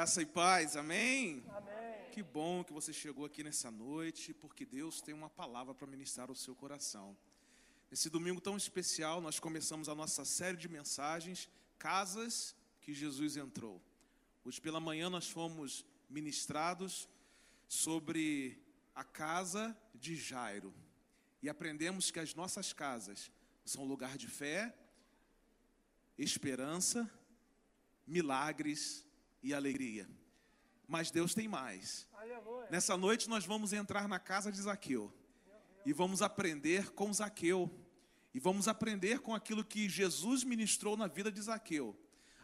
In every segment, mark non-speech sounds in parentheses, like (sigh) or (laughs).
Graça e paz, amém? Amém. Que bom que você chegou aqui nessa noite, porque Deus tem uma palavra para ministrar ao seu coração. Nesse domingo tão especial, nós começamos a nossa série de mensagens, Casas que Jesus entrou. Hoje pela manhã nós fomos ministrados sobre a casa de Jairo e aprendemos que as nossas casas são lugar de fé, esperança, milagres e alegria. Mas Deus tem mais. Nessa noite nós vamos entrar na casa de Zaqueu e vamos aprender com Zaqueu e vamos aprender com aquilo que Jesus ministrou na vida de Zaqueu.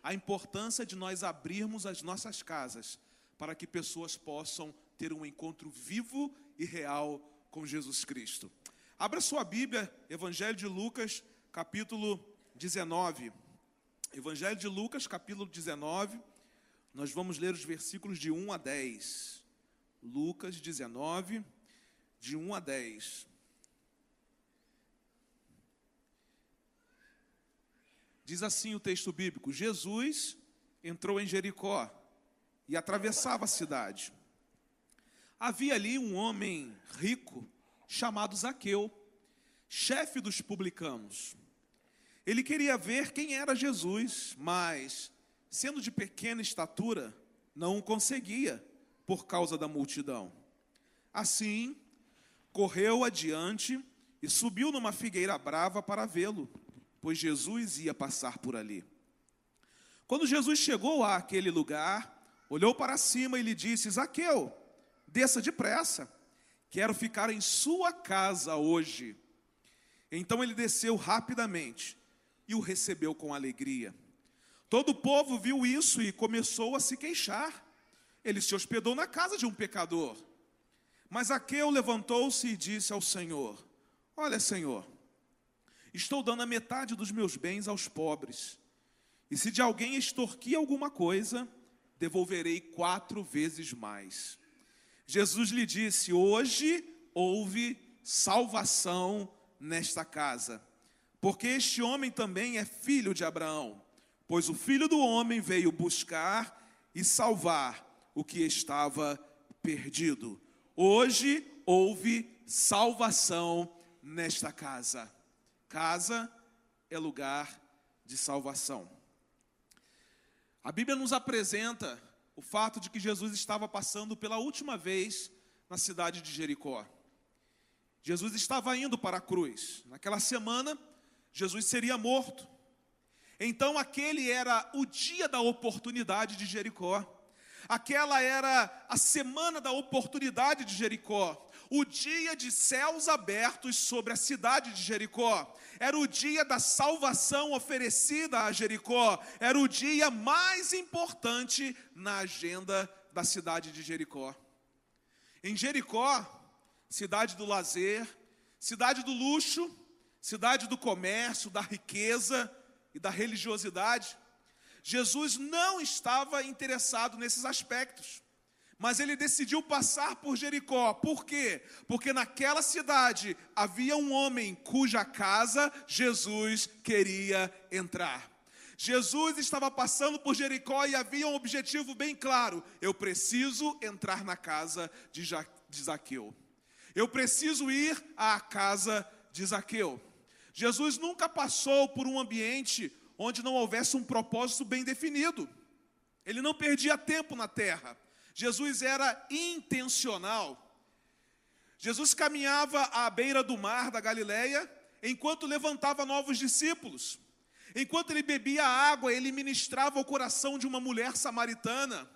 A importância de nós abrirmos as nossas casas para que pessoas possam ter um encontro vivo e real com Jesus Cristo. Abra sua Bíblia, Evangelho de Lucas, capítulo 19. Evangelho de Lucas, capítulo 19. Nós vamos ler os versículos de 1 a 10. Lucas 19, de 1 a 10. Diz assim o texto bíblico: Jesus entrou em Jericó e atravessava a cidade. Havia ali um homem rico chamado Zaqueu, chefe dos publicanos. Ele queria ver quem era Jesus, mas sendo de pequena estatura, não o conseguia por causa da multidão. Assim, correu adiante e subiu numa figueira brava para vê-lo, pois Jesus ia passar por ali. Quando Jesus chegou àquele lugar, olhou para cima e lhe disse: Zaqueu, desça depressa, quero ficar em sua casa hoje. Então ele desceu rapidamente e o recebeu com alegria. Todo o povo viu isso e começou a se queixar. Ele se hospedou na casa de um pecador. Mas Aqueu levantou-se e disse ao Senhor: Olha, Senhor, estou dando a metade dos meus bens aos pobres. E se de alguém extorquir alguma coisa, devolverei quatro vezes mais. Jesus lhe disse: Hoje houve salvação nesta casa, porque este homem também é filho de Abraão. Pois o filho do homem veio buscar e salvar o que estava perdido. Hoje houve salvação nesta casa. Casa é lugar de salvação. A Bíblia nos apresenta o fato de que Jesus estava passando pela última vez na cidade de Jericó. Jesus estava indo para a cruz. Naquela semana, Jesus seria morto. Então aquele era o dia da oportunidade de Jericó. Aquela era a semana da oportunidade de Jericó. O dia de céus abertos sobre a cidade de Jericó. Era o dia da salvação oferecida a Jericó. Era o dia mais importante na agenda da cidade de Jericó. Em Jericó, cidade do lazer, cidade do luxo, cidade do comércio, da riqueza, e da religiosidade, Jesus não estava interessado nesses aspectos. Mas ele decidiu passar por Jericó. Por quê? Porque naquela cidade havia um homem cuja casa Jesus queria entrar. Jesus estava passando por Jericó e havia um objetivo bem claro: eu preciso entrar na casa de, Zaqueu. Eu preciso ir à casa de Zaqueu. Jesus nunca passou por um ambiente onde não houvesse um propósito bem definido. Ele não perdia tempo na terra. Jesus era intencional. Jesus caminhava à beira do mar da Galileia enquanto levantava novos discípulos. Enquanto ele bebia água, ele ministrava o coração de uma mulher samaritana.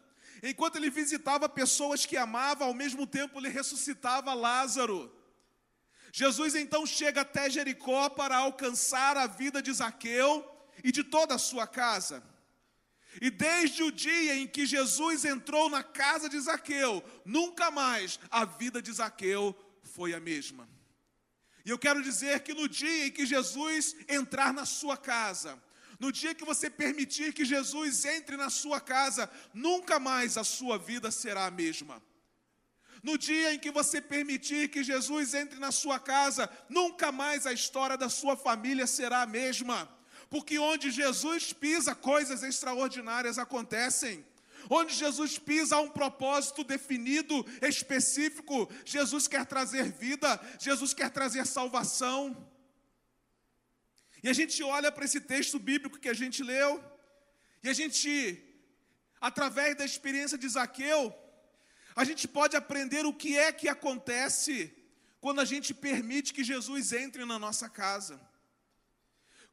Enquanto ele visitava pessoas que amava, ao mesmo tempo ele ressuscitava Lázaro. Jesus então chega até Jericó para alcançar a vida de Zaqueu e de toda a sua casa. E desde o dia em que Jesus entrou na casa de Zaqueu, nunca mais a vida de Zaqueu foi a mesma. E eu quero dizer que no dia em que Jesus entrar na sua casa, no dia que você permitir que Jesus entre na sua casa, nunca mais a sua vida será a mesma. No dia em que você permitir que Jesus entre na sua casa, nunca mais a história da sua família será a mesma. Porque onde Jesus pisa, coisas extraordinárias acontecem. Onde Jesus pisa há um propósito definido, específico. Jesus quer trazer vida, Jesus quer trazer salvação. E a gente olha para esse texto bíblico que a gente leu, e a gente, através da experiência de Zaqueu, a gente pode aprender o que é que acontece quando a gente permite que Jesus entre na nossa casa.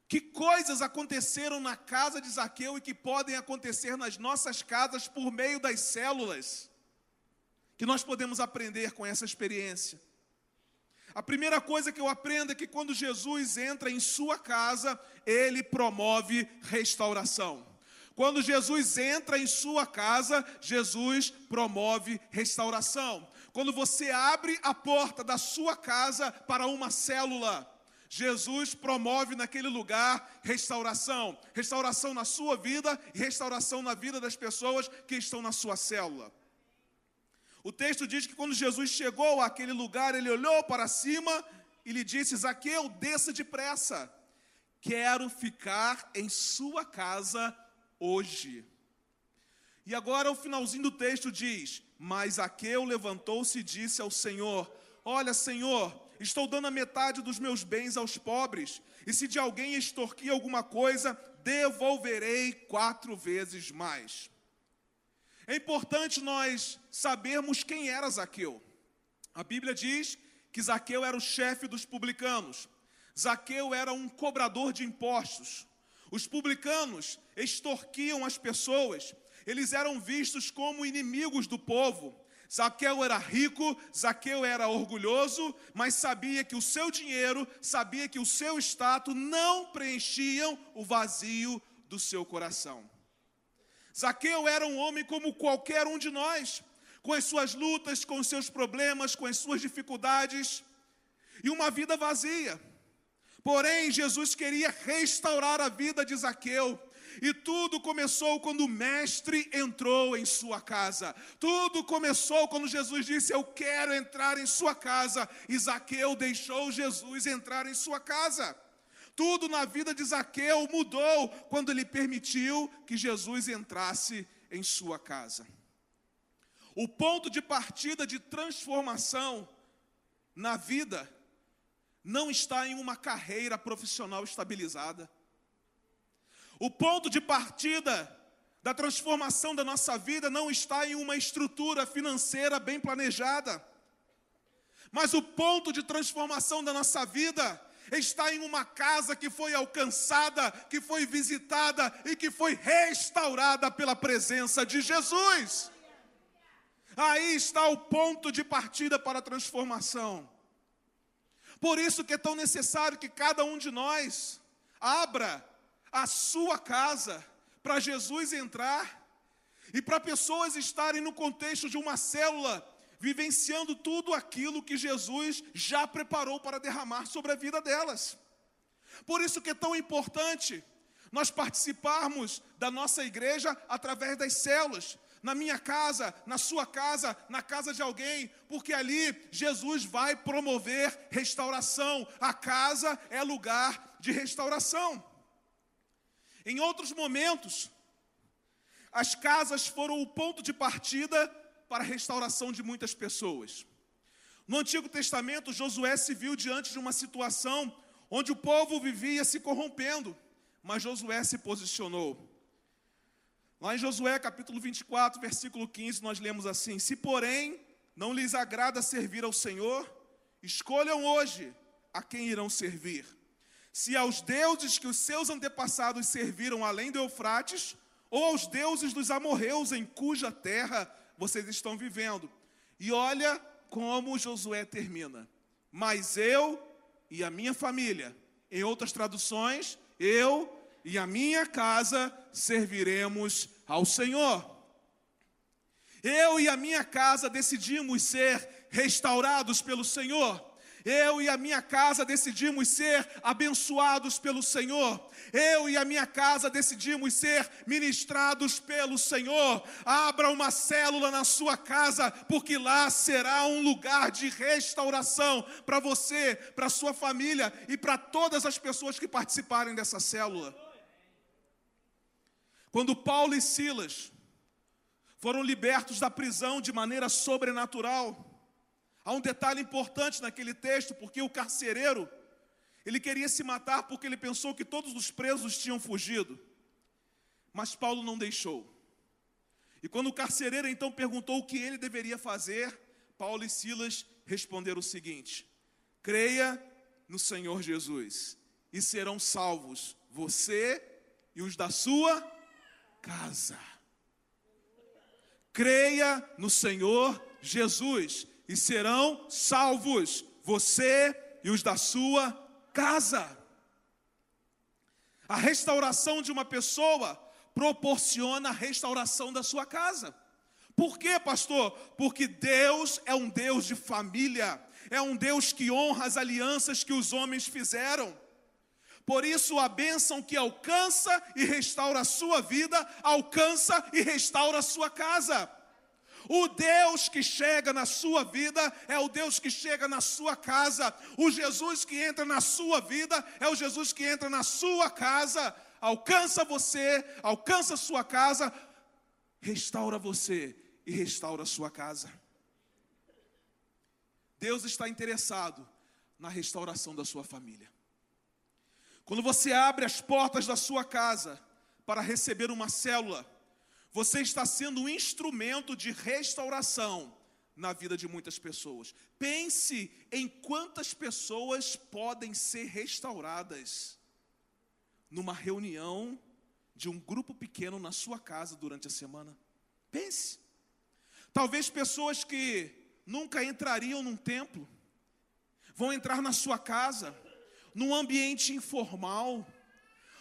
Que coisas aconteceram na casa de Zaqueu e que podem acontecer nas nossas casas por meio das células, que nós podemos aprender com essa experiência. A primeira coisa que eu aprendo é que quando Jesus entra em sua casa, ele promove restauração. Quando Jesus entra em sua casa, Jesus promove restauração. Quando você abre a porta da sua casa para uma célula, Jesus promove naquele lugar restauração, restauração na sua vida e restauração na vida das pessoas que estão na sua célula. O texto diz que quando Jesus chegou àquele lugar, ele olhou para cima e lhe disse: Zaqueu, desça depressa, quero ficar em sua casa hoje. E agora o finalzinho do texto diz: Mas Zaqueu levantou-se e disse ao Senhor: Olha, Senhor, estou dando a metade dos meus bens aos pobres, e se de alguém extorquir alguma coisa, devolverei quatro vezes mais. É importante nós sabermos quem era Zaqueu. A Bíblia diz que Zaqueu era o chefe dos publicanos. Zaqueu era um cobrador de impostos. Os publicanos extorquiam as pessoas, eles eram vistos como inimigos do povo. Zaqueu era rico, Zaqueu era orgulhoso, mas sabia que o seu dinheiro, sabia que o seu status não preenchiam o vazio do seu coração. Zaqueu era um homem como qualquer um de nós, com as suas lutas, com os seus problemas, com as suas dificuldades e uma vida vazia. Porém, Jesus queria restaurar a vida de Zaqueu. E tudo começou quando o mestre entrou em sua casa. Tudo começou quando Jesus disse: Eu quero entrar em sua casa. E Zaqueu deixou Jesus entrar em sua casa. Tudo na vida de Zaqueu mudou quando ele permitiu que Jesus entrasse em sua casa. O ponto de partida de transformação na vida não está em uma carreira profissional estabilizada. O ponto de partida da transformação da nossa vida não está em uma estrutura financeira bem planejada. Mas o ponto de transformação da nossa vida está em uma casa que foi alcançada, que foi visitada e que foi restaurada pela presença de Jesus. Aí está o ponto de partida para a transformação. Por isso que é tão necessário que cada um de nós abra a sua casa para Jesus entrar e para pessoas estarem no contexto de uma célula, vivenciando tudo aquilo que Jesus já preparou para derramar sobre a vida delas. Por isso que é tão importante nós participarmos da nossa igreja através das células, na minha casa, na sua casa, na casa de alguém, porque ali Jesus vai promover restauração. A casa é lugar de restauração. Em outros momentos, as casas foram o ponto de partida para a restauração de muitas pessoas. No Antigo Testamento, Josué se viu diante de uma situação onde o povo vivia se corrompendo, mas Josué se posicionou. Lá em Josué capítulo 24, versículo 15, nós lemos assim: Se porém não lhes agrada servir ao Senhor, escolham hoje a quem irão servir se aos deuses que os seus antepassados serviram além do Eufrates, ou aos deuses dos amorreus em cuja terra vocês estão vivendo. E olha como Josué termina. Mas eu e a minha família, em outras traduções, eu e a minha casa serviremos ao Senhor. Eu e a minha casa decidimos ser restaurados pelo Senhor eu e a minha casa decidimos ser abençoados pelo Senhor. Eu e a minha casa decidimos ser ministrados pelo Senhor. Abra uma célula na sua casa, porque lá será um lugar de restauração para você, para sua família e para todas as pessoas que participarem dessa célula. Quando Paulo e Silas foram libertos da prisão de maneira sobrenatural. Há um detalhe importante naquele texto, porque o carcereiro, ele queria se matar porque ele pensou que todos os presos tinham fugido. Mas Paulo não deixou. E quando o carcereiro então perguntou o que ele deveria fazer, Paulo e Silas responderam o seguinte: creia no Senhor Jesus e serão salvos você e os da sua casa. Creia no Senhor Jesus e serão salvos você e os da sua casa. A restauração de uma pessoa proporciona a restauração da sua casa. Por quê, pastor? Porque Deus é um Deus de família, é um Deus que honra as alianças que os homens fizeram. Por isso, a bênção que alcança e restaura a sua vida, alcança e restaura a sua casa. O Deus que chega na sua vida é o Deus que chega na sua casa. O Jesus que entra na sua vida é o Jesus que entra na sua casa. Alcança você, alcança a sua casa, restaura você e restaura a sua casa. Deus está interessado na restauração da sua família. Quando você abre as portas da sua casa para receber uma célula, você está sendo um instrumento de restauração na vida de muitas pessoas. Pense em quantas pessoas podem ser restauradas numa reunião de um grupo pequeno na sua casa durante a semana. Pense. Talvez pessoas que nunca entrariam num templo vão entrar na sua casa, num ambiente informal,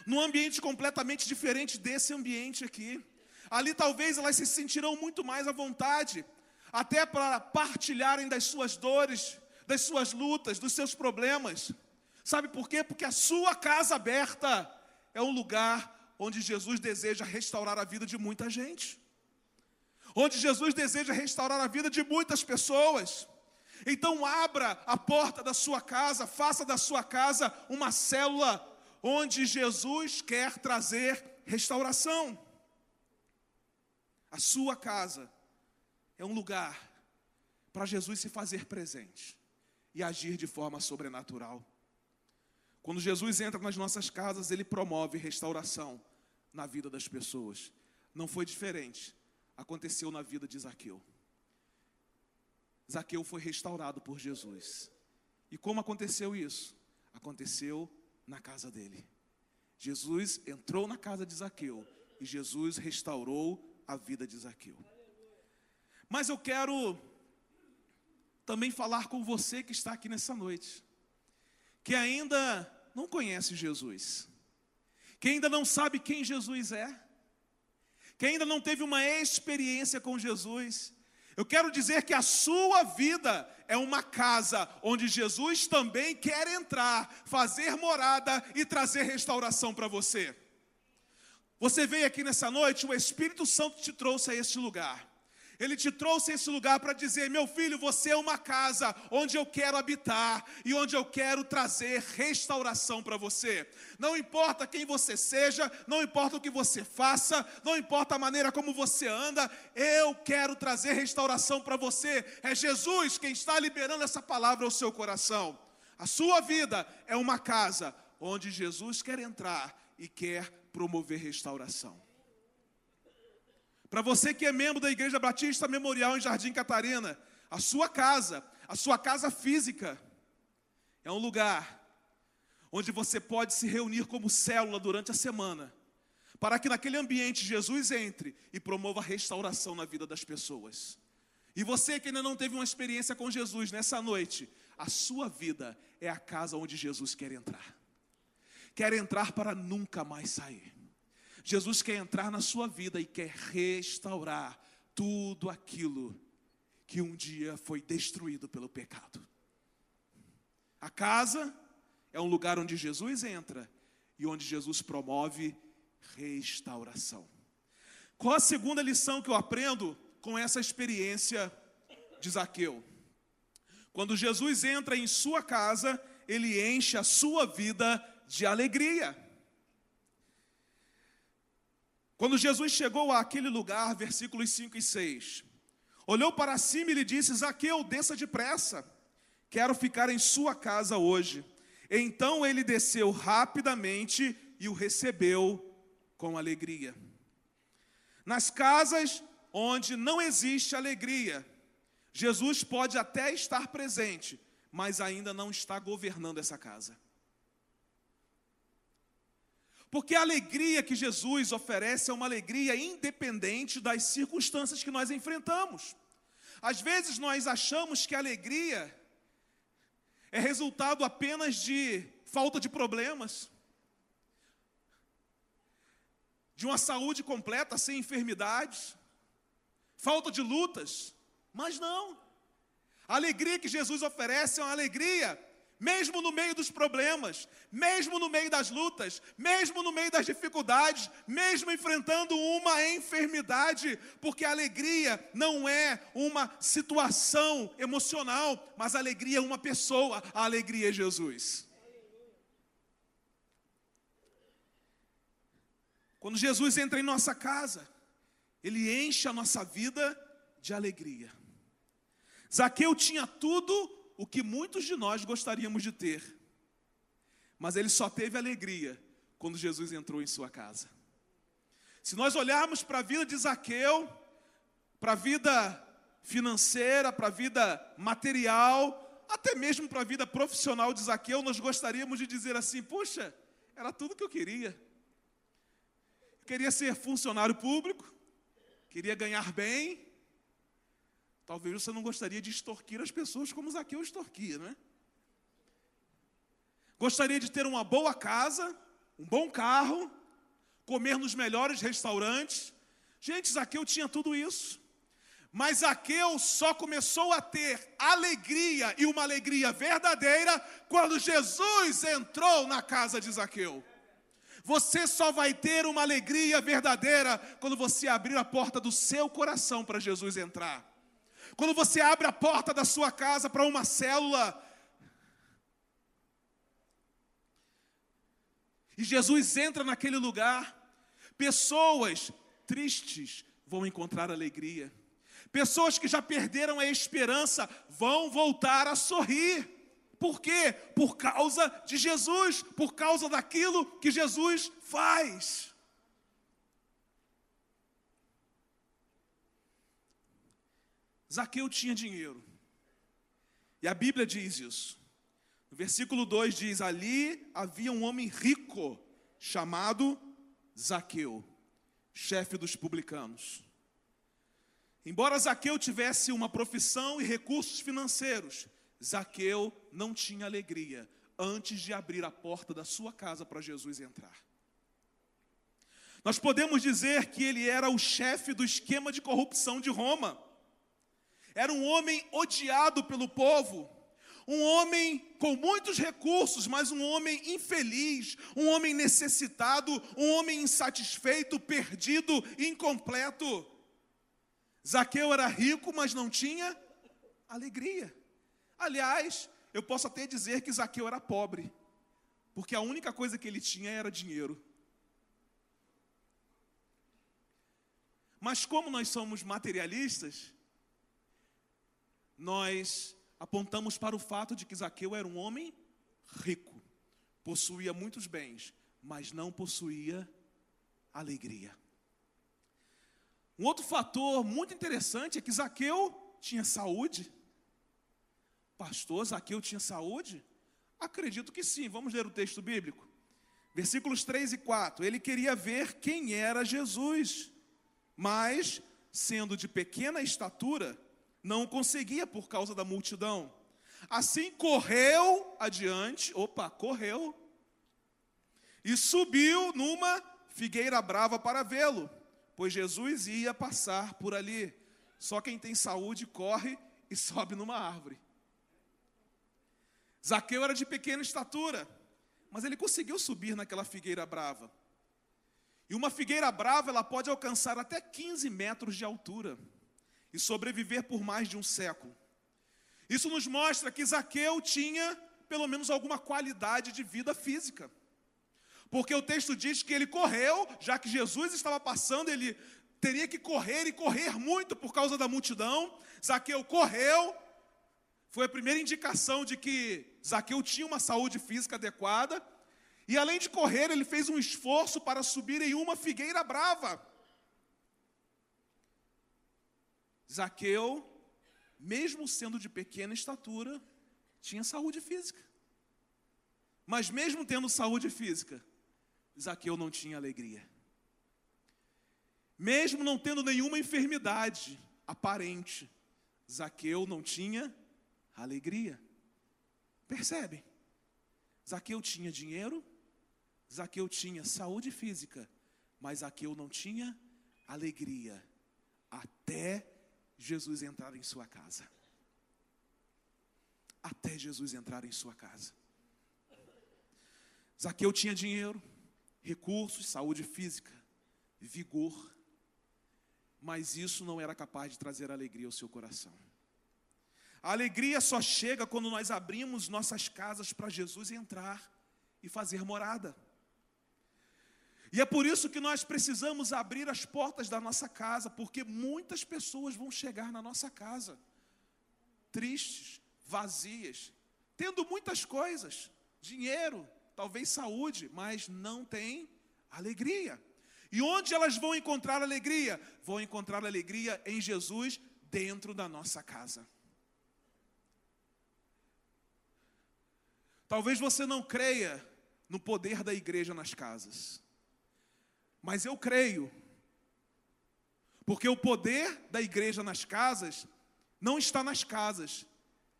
num ambiente completamente diferente desse ambiente aqui. Ali talvez elas se sentirão muito mais à vontade, até para partilharem das suas dores, das suas lutas, dos seus problemas. Sabe por quê? Porque a sua casa aberta é um lugar onde Jesus deseja restaurar a vida de muita gente. Onde Jesus deseja restaurar a vida de muitas pessoas. Então abra a porta da sua casa, faça da sua casa uma célula onde Jesus quer trazer restauração. A sua casa é um lugar para Jesus se fazer presente e agir de forma sobrenatural. Quando Jesus entra nas nossas casas, ele promove restauração na vida das pessoas. Não foi diferente. Aconteceu na vida de Zaqueu. Zaqueu foi restaurado por Jesus. E como aconteceu isso? Aconteceu na casa dele. Jesus entrou na casa de Zaqueu e Jesus restaurou a vida de Zaqueu. Mas eu quero também falar com você que está aqui nessa noite, que ainda não conhece Jesus, que ainda não sabe quem Jesus é, que ainda não teve uma experiência com Jesus. Eu quero dizer que a sua vida é uma casa onde Jesus também quer entrar, fazer morada e trazer restauração para você. Você veio aqui nessa noite, o Espírito Santo te trouxe a este lugar. Ele te trouxe a esse lugar para dizer: meu filho, você é uma casa onde eu quero habitar e onde eu quero trazer restauração para você. Não importa quem você seja, não importa o que você faça, não importa a maneira como você anda, eu quero trazer restauração para você. É Jesus quem está liberando essa palavra ao seu coração. A sua vida é uma casa onde Jesus quer entrar e quer promover restauração. Para você que é membro da Igreja Batista Memorial em Jardim Catarina, a sua casa, a sua casa física, é um lugar onde você pode se reunir como célula durante a semana, para que naquele ambiente Jesus entre e promova restauração na vida das pessoas. E você que ainda não teve uma experiência com Jesus nessa noite, a sua vida é a casa onde Jesus quer entrar quer entrar para nunca mais sair. Jesus quer entrar na sua vida e quer restaurar tudo aquilo que um dia foi destruído pelo pecado. A casa é um lugar onde Jesus entra e onde Jesus promove restauração. Qual a segunda lição que eu aprendo com essa experiência de Zaqueu? Quando Jesus entra em sua casa, ele enche a sua vida de alegria. Quando Jesus chegou àquele lugar, versículos 5 e 6, olhou para cima e lhe disse: Zaqueu, desça depressa, quero ficar em sua casa hoje. Então ele desceu rapidamente e o recebeu com alegria. Nas casas onde não existe alegria, Jesus pode até estar presente, mas ainda não está governando essa casa. Porque a alegria que Jesus oferece é uma alegria independente das circunstâncias que nós enfrentamos. Às vezes nós achamos que a alegria é resultado apenas de falta de problemas, de uma saúde completa, sem enfermidades, falta de lutas, mas não. A alegria que Jesus oferece é uma alegria mesmo no meio dos problemas, mesmo no meio das lutas, mesmo no meio das dificuldades, mesmo enfrentando uma enfermidade, porque a alegria não é uma situação emocional, mas a alegria é uma pessoa, a alegria é Jesus. Quando Jesus entra em nossa casa, ele enche a nossa vida de alegria. Zaqueu tinha tudo o que muitos de nós gostaríamos de ter, mas ele só teve alegria quando Jesus entrou em sua casa. Se nós olharmos para a vida de Zaqueu, para a vida financeira, para a vida material, até mesmo para a vida profissional de Zaqueu, nós gostaríamos de dizer assim: puxa, era tudo que eu queria. Eu queria ser funcionário público, queria ganhar bem, Talvez você não gostaria de extorquir as pessoas como Zaqueu extorquia, não é? Gostaria de ter uma boa casa, um bom carro, comer nos melhores restaurantes. Gente, Zaqueu tinha tudo isso. Mas Zaqueu só começou a ter alegria e uma alegria verdadeira quando Jesus entrou na casa de Zaqueu. Você só vai ter uma alegria verdadeira quando você abrir a porta do seu coração para Jesus entrar. Quando você abre a porta da sua casa para uma célula, e Jesus entra naquele lugar, pessoas tristes vão encontrar alegria, pessoas que já perderam a esperança vão voltar a sorrir. Por quê? Por causa de Jesus, por causa daquilo que Jesus faz. Zaqueu tinha dinheiro. E a Bíblia diz isso. No versículo 2 diz: Ali havia um homem rico, chamado Zaqueu, chefe dos publicanos. Embora Zaqueu tivesse uma profissão e recursos financeiros, Zaqueu não tinha alegria antes de abrir a porta da sua casa para Jesus entrar. Nós podemos dizer que ele era o chefe do esquema de corrupção de Roma. Era um homem odiado pelo povo, um homem com muitos recursos, mas um homem infeliz, um homem necessitado, um homem insatisfeito, perdido, incompleto. Zaqueu era rico, mas não tinha alegria. Aliás, eu posso até dizer que Zaqueu era pobre, porque a única coisa que ele tinha era dinheiro. Mas como nós somos materialistas, nós apontamos para o fato de que Zaqueu era um homem rico, possuía muitos bens, mas não possuía alegria. Um outro fator muito interessante é que Zaqueu tinha saúde. Pastor, Zaqueu tinha saúde? Acredito que sim. Vamos ler o texto bíblico. Versículos 3 e 4. Ele queria ver quem era Jesus, mas, sendo de pequena estatura, não conseguia por causa da multidão. Assim correu adiante, opa, correu, e subiu numa figueira brava para vê-lo, pois Jesus ia passar por ali. Só quem tem saúde corre e (laughs) sobe numa árvore. Zaqueu era de pequena estatura, mas ele conseguiu subir naquela figueira brava. E uma figueira brava, ela pode alcançar até 15 metros de altura e sobreviver por mais de um século. Isso nos mostra que Zaqueu tinha pelo menos alguma qualidade de vida física. Porque o texto diz que ele correu, já que Jesus estava passando, ele teria que correr e correr muito por causa da multidão. Zaqueu correu, foi a primeira indicação de que Zaqueu tinha uma saúde física adequada. E além de correr, ele fez um esforço para subir em uma figueira brava. Zaqueu, mesmo sendo de pequena estatura, tinha saúde física. Mas mesmo tendo saúde física, Zaqueu não tinha alegria. Mesmo não tendo nenhuma enfermidade aparente, Zaqueu não tinha alegria. Percebem? Zaqueu tinha dinheiro, Zaqueu tinha saúde física, mas Zaqueu não tinha alegria até Jesus entrar em sua casa. Até Jesus entrar em sua casa. Zaqueu tinha dinheiro, recursos, saúde física, vigor, mas isso não era capaz de trazer alegria ao seu coração. A alegria só chega quando nós abrimos nossas casas para Jesus entrar e fazer morada. E é por isso que nós precisamos abrir as portas da nossa casa, porque muitas pessoas vão chegar na nossa casa tristes, vazias, tendo muitas coisas, dinheiro, talvez saúde, mas não tem alegria. E onde elas vão encontrar alegria? Vão encontrar alegria em Jesus dentro da nossa casa. Talvez você não creia no poder da igreja nas casas. Mas eu creio. Porque o poder da igreja nas casas não está nas casas,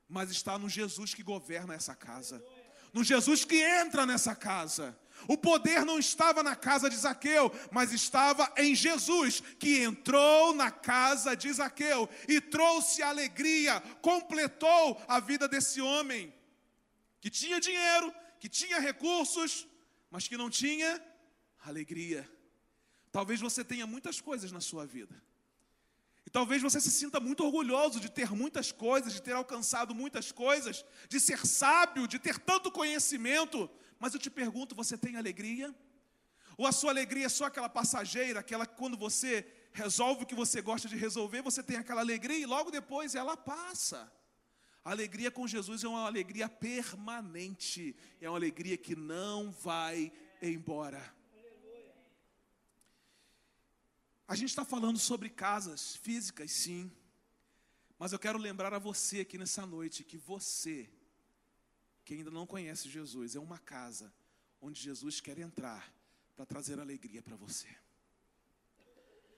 mas está no Jesus que governa essa casa. No Jesus que entra nessa casa. O poder não estava na casa de Zaqueu, mas estava em Jesus, que entrou na casa de Zaqueu e trouxe alegria, completou a vida desse homem, que tinha dinheiro, que tinha recursos, mas que não tinha alegria. Talvez você tenha muitas coisas na sua vida. E talvez você se sinta muito orgulhoso de ter muitas coisas, de ter alcançado muitas coisas, de ser sábio, de ter tanto conhecimento. Mas eu te pergunto: você tem alegria? Ou a sua alegria é só aquela passageira, aquela que quando você resolve o que você gosta de resolver, você tem aquela alegria e logo depois ela passa. A alegria com Jesus é uma alegria permanente, é uma alegria que não vai embora. A gente está falando sobre casas físicas, sim. Mas eu quero lembrar a você aqui nessa noite que você, que ainda não conhece Jesus, é uma casa onde Jesus quer entrar para trazer alegria para você.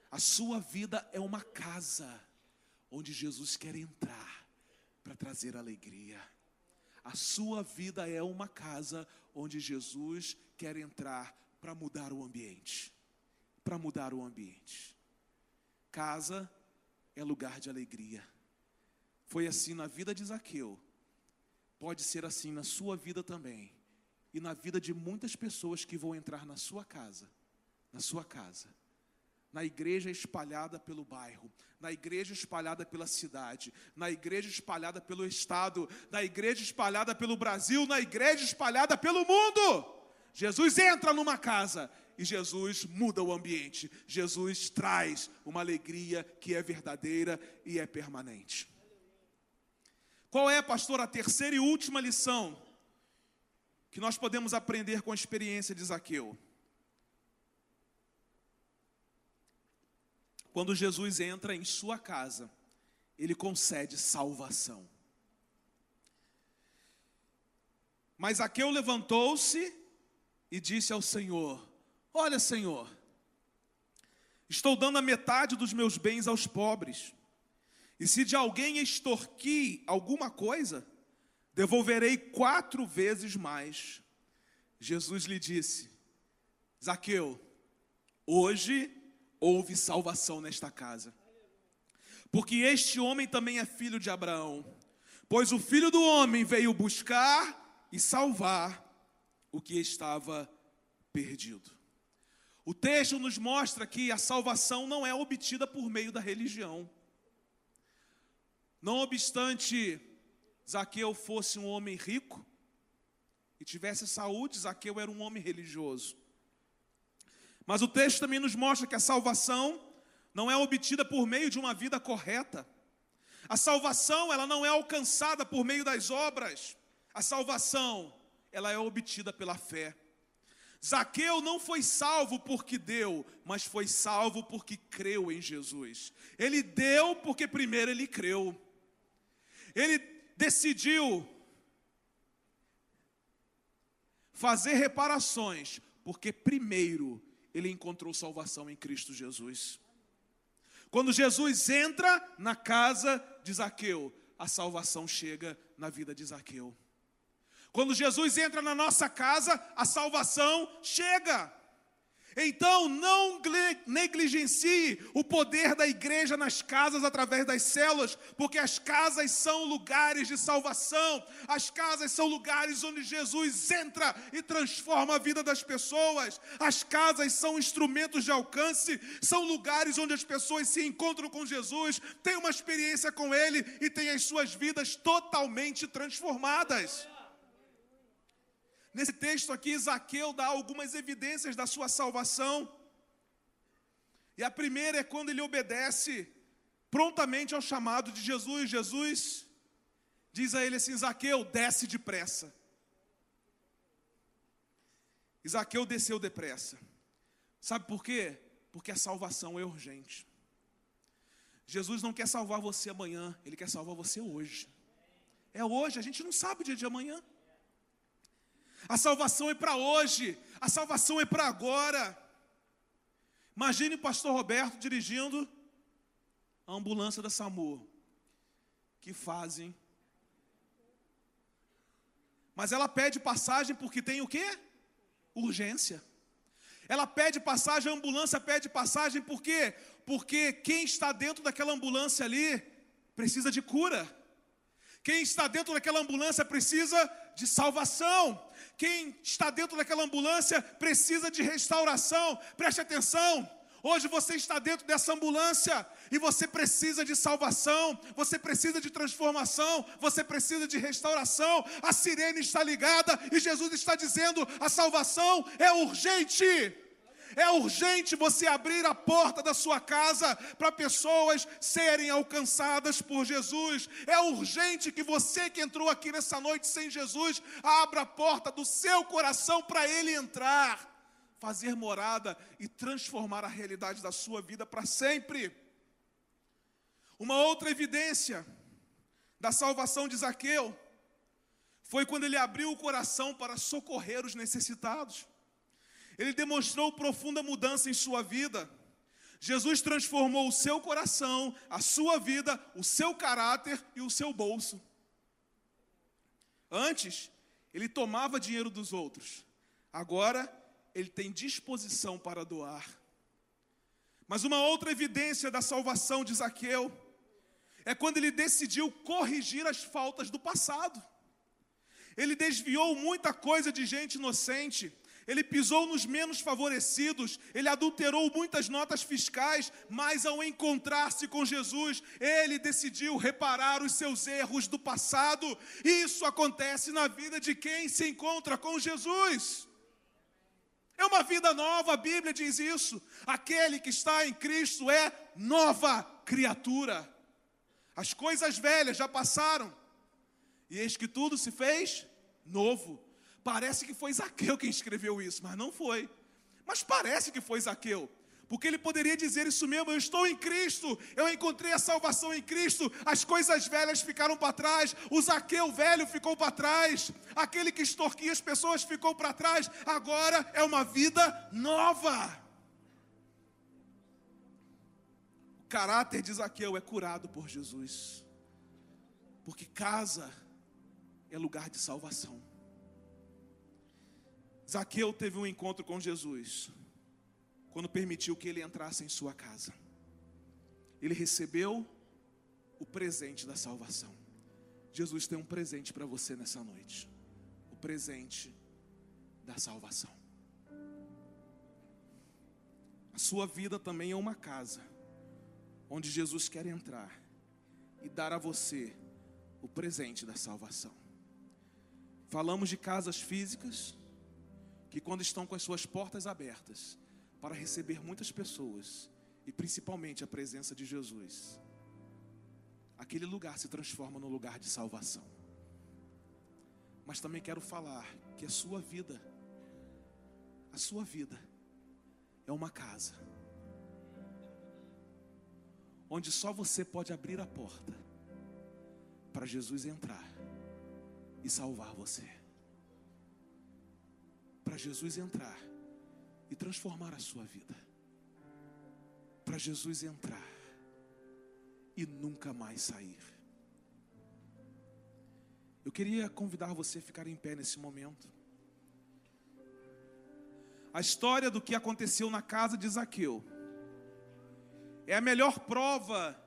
A sua vida é uma casa onde Jesus quer entrar para trazer alegria. A sua vida é uma casa onde Jesus quer entrar para mudar o ambiente para mudar o ambiente. Casa é lugar de alegria. Foi assim na vida de Zaqueu. Pode ser assim na sua vida também. E na vida de muitas pessoas que vão entrar na sua casa. Na sua casa. Na igreja espalhada pelo bairro, na igreja espalhada pela cidade, na igreja espalhada pelo estado, na igreja espalhada pelo Brasil, na igreja espalhada pelo mundo. Jesus entra numa casa e Jesus muda o ambiente. Jesus traz uma alegria que é verdadeira e é permanente. Qual é, pastor, a terceira e última lição que nós podemos aprender com a experiência de Zaqueu? Quando Jesus entra em sua casa, ele concede salvação. Mas Zaqueu levantou-se e disse ao Senhor: Olha, Senhor, estou dando a metade dos meus bens aos pobres. E se de alguém extorquir alguma coisa, devolverei quatro vezes mais. Jesus lhe disse: Zaqueu, hoje houve salvação nesta casa, porque este homem também é filho de Abraão, pois o filho do homem veio buscar e salvar o que estava perdido. O texto nos mostra que a salvação não é obtida por meio da religião. Não obstante Zaqueu fosse um homem rico, e tivesse saúde, Zaqueu era um homem religioso. Mas o texto também nos mostra que a salvação não é obtida por meio de uma vida correta. A salvação, ela não é alcançada por meio das obras. A salvação, ela é obtida pela fé. Zaqueu não foi salvo porque deu, mas foi salvo porque creu em Jesus. Ele deu porque primeiro ele creu. Ele decidiu fazer reparações, porque primeiro ele encontrou salvação em Cristo Jesus. Quando Jesus entra na casa de Zaqueu, a salvação chega na vida de Zaqueu. Quando Jesus entra na nossa casa, a salvação chega. Então, não negligencie o poder da igreja nas casas através das células, porque as casas são lugares de salvação, as casas são lugares onde Jesus entra e transforma a vida das pessoas, as casas são instrumentos de alcance, são lugares onde as pessoas se encontram com Jesus, têm uma experiência com Ele e têm as suas vidas totalmente transformadas. Nesse texto aqui, Zaqueu dá algumas evidências da sua salvação. E a primeira é quando ele obedece prontamente ao chamado de Jesus. Jesus diz a ele assim: Zaqueu, desce depressa. E Zaqueu desceu depressa. Sabe por quê? Porque a salvação é urgente. Jesus não quer salvar você amanhã, ele quer salvar você hoje. É hoje, a gente não sabe o dia de amanhã. A salvação é para hoje, a salvação é para agora. Imagine o pastor Roberto dirigindo a ambulância da SAMU, que fazem. Mas ela pede passagem porque tem o quê? Urgência. Ela pede passagem, a ambulância pede passagem por quê? Porque quem está dentro daquela ambulância ali precisa de cura. Quem está dentro daquela ambulância precisa de salvação. Quem está dentro daquela ambulância precisa de restauração. Preste atenção. Hoje você está dentro dessa ambulância e você precisa de salvação, você precisa de transformação, você precisa de restauração. A sirene está ligada e Jesus está dizendo: a salvação é urgente. É urgente você abrir a porta da sua casa para pessoas serem alcançadas por Jesus. É urgente que você que entrou aqui nessa noite sem Jesus, abra a porta do seu coração para ele entrar, fazer morada e transformar a realidade da sua vida para sempre. Uma outra evidência da salvação de Zaqueu foi quando ele abriu o coração para socorrer os necessitados. Ele demonstrou profunda mudança em sua vida. Jesus transformou o seu coração, a sua vida, o seu caráter e o seu bolso. Antes, ele tomava dinheiro dos outros. Agora, ele tem disposição para doar. Mas uma outra evidência da salvação de Zaqueu é quando ele decidiu corrigir as faltas do passado. Ele desviou muita coisa de gente inocente, ele pisou nos menos favorecidos, ele adulterou muitas notas fiscais, mas ao encontrar-se com Jesus, ele decidiu reparar os seus erros do passado. Isso acontece na vida de quem se encontra com Jesus. É uma vida nova, a Bíblia diz isso. Aquele que está em Cristo é nova criatura. As coisas velhas já passaram, e eis que tudo se fez novo. Parece que foi Zaqueu quem escreveu isso, mas não foi. Mas parece que foi Zaqueu. Porque ele poderia dizer isso mesmo: eu estou em Cristo, eu encontrei a salvação em Cristo, as coisas velhas ficaram para trás, o Zaqueu velho ficou para trás, aquele que extorquia as pessoas ficou para trás, agora é uma vida nova. O caráter de Zaqueu é curado por Jesus, porque casa é lugar de salvação. Zaqueu teve um encontro com Jesus quando permitiu que ele entrasse em sua casa. Ele recebeu o presente da salvação. Jesus tem um presente para você nessa noite. O presente da salvação. A sua vida também é uma casa onde Jesus quer entrar e dar a você o presente da salvação. Falamos de casas físicas que, quando estão com as suas portas abertas para receber muitas pessoas e principalmente a presença de Jesus, aquele lugar se transforma num lugar de salvação. Mas também quero falar que a sua vida, a sua vida, é uma casa onde só você pode abrir a porta para Jesus entrar e salvar você. Jesus entrar e transformar a sua vida. Para Jesus entrar e nunca mais sair. Eu queria convidar você a ficar em pé nesse momento. A história do que aconteceu na casa de Zaqueu é a melhor prova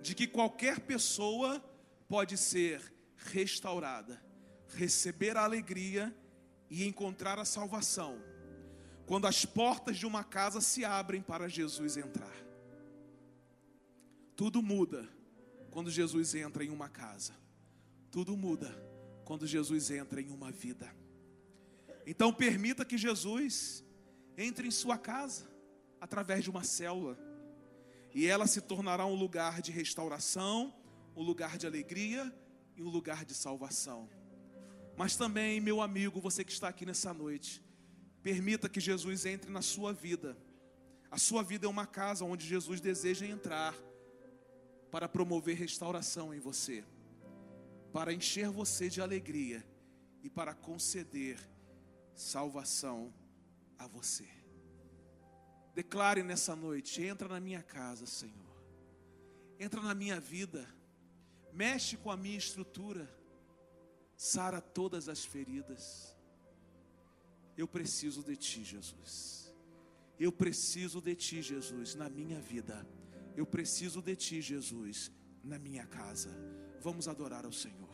de que qualquer pessoa pode ser restaurada, receber a alegria e encontrar a salvação, quando as portas de uma casa se abrem para Jesus entrar. Tudo muda quando Jesus entra em uma casa, tudo muda quando Jesus entra em uma vida. Então, permita que Jesus entre em sua casa através de uma célula e ela se tornará um lugar de restauração, um lugar de alegria e um lugar de salvação. Mas também, meu amigo, você que está aqui nessa noite, permita que Jesus entre na sua vida. A sua vida é uma casa onde Jesus deseja entrar para promover restauração em você, para encher você de alegria e para conceder salvação a você. Declare nessa noite: entra na minha casa, Senhor. Entra na minha vida. Mexe com a minha estrutura. Sara todas as feridas. Eu preciso de Ti, Jesus. Eu preciso de Ti, Jesus, na minha vida. Eu preciso de Ti, Jesus, na minha casa. Vamos adorar ao Senhor.